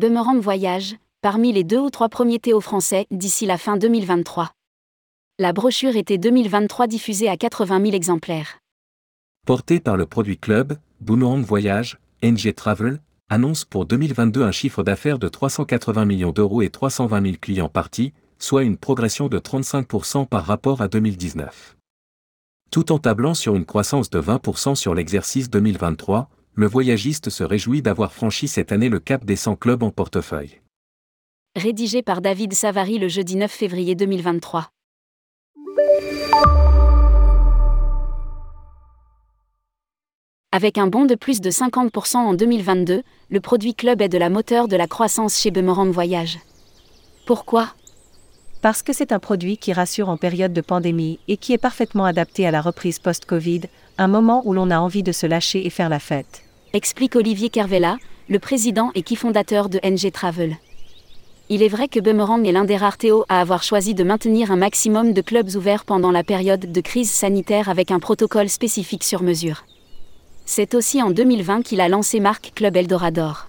Boomerang Voyage, parmi les deux ou trois premiers Théo français d'ici la fin 2023. La brochure était 2023 diffusée à 80 000 exemplaires. Porté par le produit club, Boomerang Voyage, NG Travel, annonce pour 2022 un chiffre d'affaires de 380 millions d'euros et 320 000 clients partis, soit une progression de 35% par rapport à 2019. Tout en tablant sur une croissance de 20% sur l'exercice 2023, le voyagiste se réjouit d'avoir franchi cette année le cap des 100 clubs en portefeuille. Rédigé par David Savary le jeudi 9 février 2023. Avec un bond de plus de 50% en 2022, le produit club est de la moteur de la croissance chez Boomerang Voyage. Pourquoi? Parce que c'est un produit qui rassure en période de pandémie et qui est parfaitement adapté à la reprise post-Covid, un moment où l'on a envie de se lâcher et faire la fête. Explique Olivier Kervella, le président et qui fondateur de NG Travel. Il est vrai que Boomerang est l'un des rares Théo à avoir choisi de maintenir un maximum de clubs ouverts pendant la période de crise sanitaire avec un protocole spécifique sur mesure. C'est aussi en 2020 qu'il a lancé marque Club Eldorador.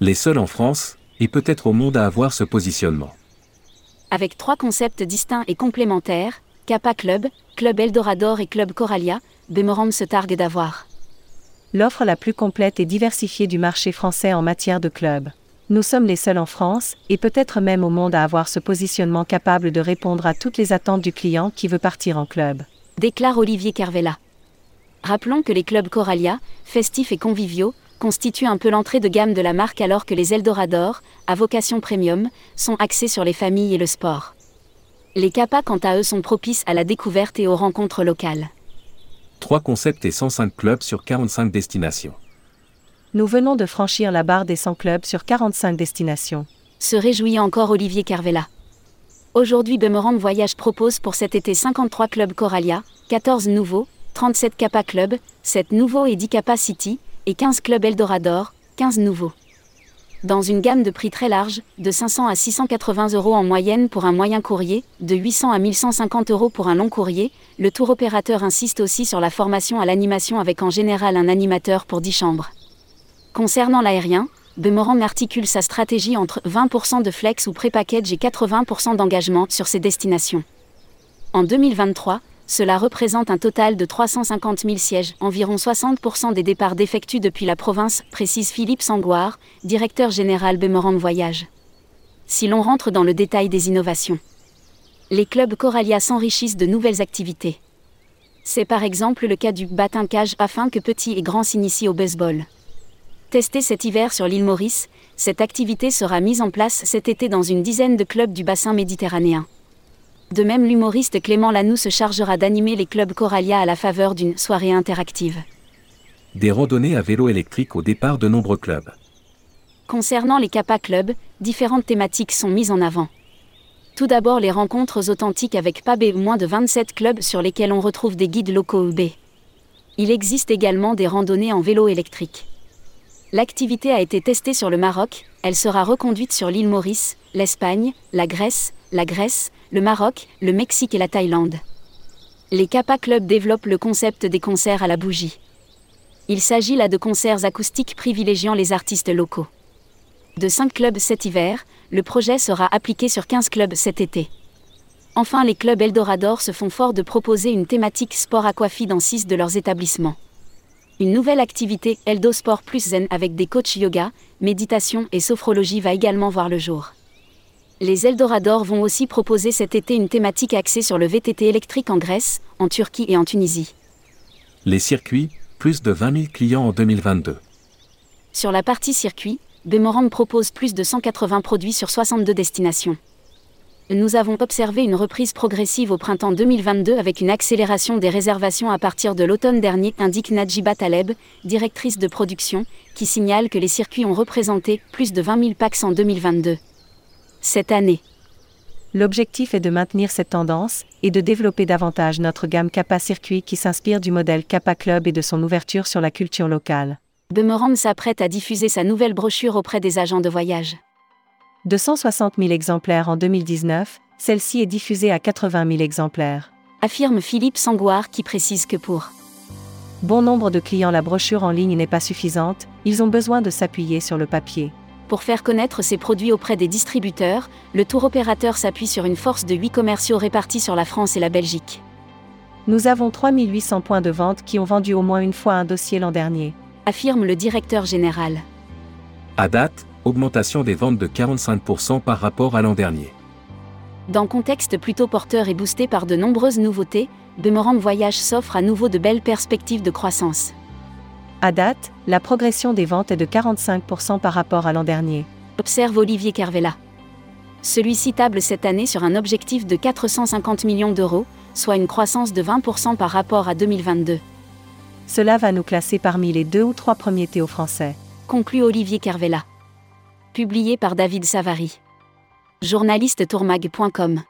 Les seuls en France, et peut-être au monde à avoir ce positionnement. Avec trois concepts distincts et complémentaires, Kappa Club, Club Eldorador et Club Coralia, Boomerang se targue d'avoir l'offre la plus complète et diversifiée du marché français en matière de clubs. Nous sommes les seuls en France, et peut-être même au monde à avoir ce positionnement capable de répondre à toutes les attentes du client qui veut partir en club. Déclare Olivier Carvella. Rappelons que les clubs Coralia, festifs et conviviaux, constituent un peu l'entrée de gamme de la marque alors que les Eldorador, à vocation premium, sont axés sur les familles et le sport. Les Kappa quant à eux sont propices à la découverte et aux rencontres locales. 3 concepts et 105 clubs sur 45 destinations. Nous venons de franchir la barre des 100 clubs sur 45 destinations. Se réjouit encore Olivier Carvella. Aujourd'hui Boomerang Voyage propose pour cet été 53 clubs Coralia, 14 nouveaux, 37 Kappa Club, 7 nouveaux et 10 Kappa City, et 15 clubs Eldorador, 15 nouveaux. Dans une gamme de prix très large, de 500 à 680 euros en moyenne pour un moyen courrier, de 800 à 1150 euros pour un long courrier, le tour opérateur insiste aussi sur la formation à l'animation avec en général un animateur pour 10 chambres. Concernant l'aérien, Boomerang articule sa stratégie entre 20% de flex ou pré-package et 80% d'engagement sur ses destinations. En 2023, cela représente un total de 350 000 sièges, environ 60% des départs d'effectués depuis la province, précise Philippe Sangoire, directeur général Boomerang Voyage. Si l'on rentre dans le détail des innovations, les clubs Coralia s'enrichissent de nouvelles activités. C'est par exemple le cas du baptême cage afin que petits et grands s'initient au baseball. Testé cet hiver sur l'île Maurice, cette activité sera mise en place cet été dans une dizaine de clubs du bassin méditerranéen. De même, l'humoriste Clément Lanoux se chargera d'animer les clubs Coralia à la faveur d'une soirée interactive. Des randonnées à vélo électrique au départ de nombreux clubs. Concernant les Kappa Clubs, différentes thématiques sont mises en avant. Tout d'abord les rencontres authentiques avec pas moins de 27 clubs sur lesquels on retrouve des guides locaux UB. Il existe également des randonnées en vélo électrique. L'activité a été testée sur le Maroc, elle sera reconduite sur l'île Maurice, l'Espagne, la Grèce, la Grèce, le Maroc, le Mexique et la Thaïlande. Les Kappa Club développent le concept des concerts à la bougie. Il s'agit là de concerts acoustiques privilégiant les artistes locaux. De 5 clubs cet hiver, le projet sera appliqué sur 15 clubs cet été. Enfin, les clubs Eldorador se font fort de proposer une thématique sport aquafi dans 6 de leurs établissements. Une nouvelle activité, Eldo Sport Plus Zen avec des coachs yoga, méditation et sophrologie va également voir le jour les Eldorador vont aussi proposer cet été une thématique axée sur le VTT électrique en Grèce, en Turquie et en Tunisie. Les circuits, plus de 20 000 clients en 2022. Sur la partie circuit, Boomerang propose plus de 180 produits sur 62 destinations. Nous avons observé une reprise progressive au printemps 2022 avec une accélération des réservations à partir de l'automne dernier, indique Najiba Taleb, directrice de production, qui signale que les circuits ont représenté plus de 20 000 packs en 2022 cette année. L'objectif est de maintenir cette tendance et de développer davantage notre gamme Kappa Circuit qui s'inspire du modèle Kappa Club et de son ouverture sur la culture locale. Boomerang s'apprête à diffuser sa nouvelle brochure auprès des agents de voyage. De 160 000 exemplaires en 2019, celle-ci est diffusée à 80 000 exemplaires. Affirme Philippe Sangoire qui précise que pour bon nombre de clients la brochure en ligne n'est pas suffisante, ils ont besoin de s'appuyer sur le papier. Pour faire connaître ses produits auprès des distributeurs, le tour opérateur s'appuie sur une force de 8 commerciaux répartis sur la France et la Belgique. Nous avons 3800 points de vente qui ont vendu au moins une fois un dossier l'an dernier. Affirme le directeur général. À date, augmentation des ventes de 45% par rapport à l'an dernier. Dans contexte plutôt porteur et boosté par de nombreuses nouveautés, Boomerang Voyage s'offre à nouveau de belles perspectives de croissance. À date, la progression des ventes est de 45% par rapport à l'an dernier. Observe Olivier Carvela. Celui-ci table cette année sur un objectif de 450 millions d'euros, soit une croissance de 20% par rapport à 2022. Cela va nous classer parmi les deux ou trois premiers Théo français. Conclut Olivier Carvela. Publié par David Savary. Journaliste tourmag.com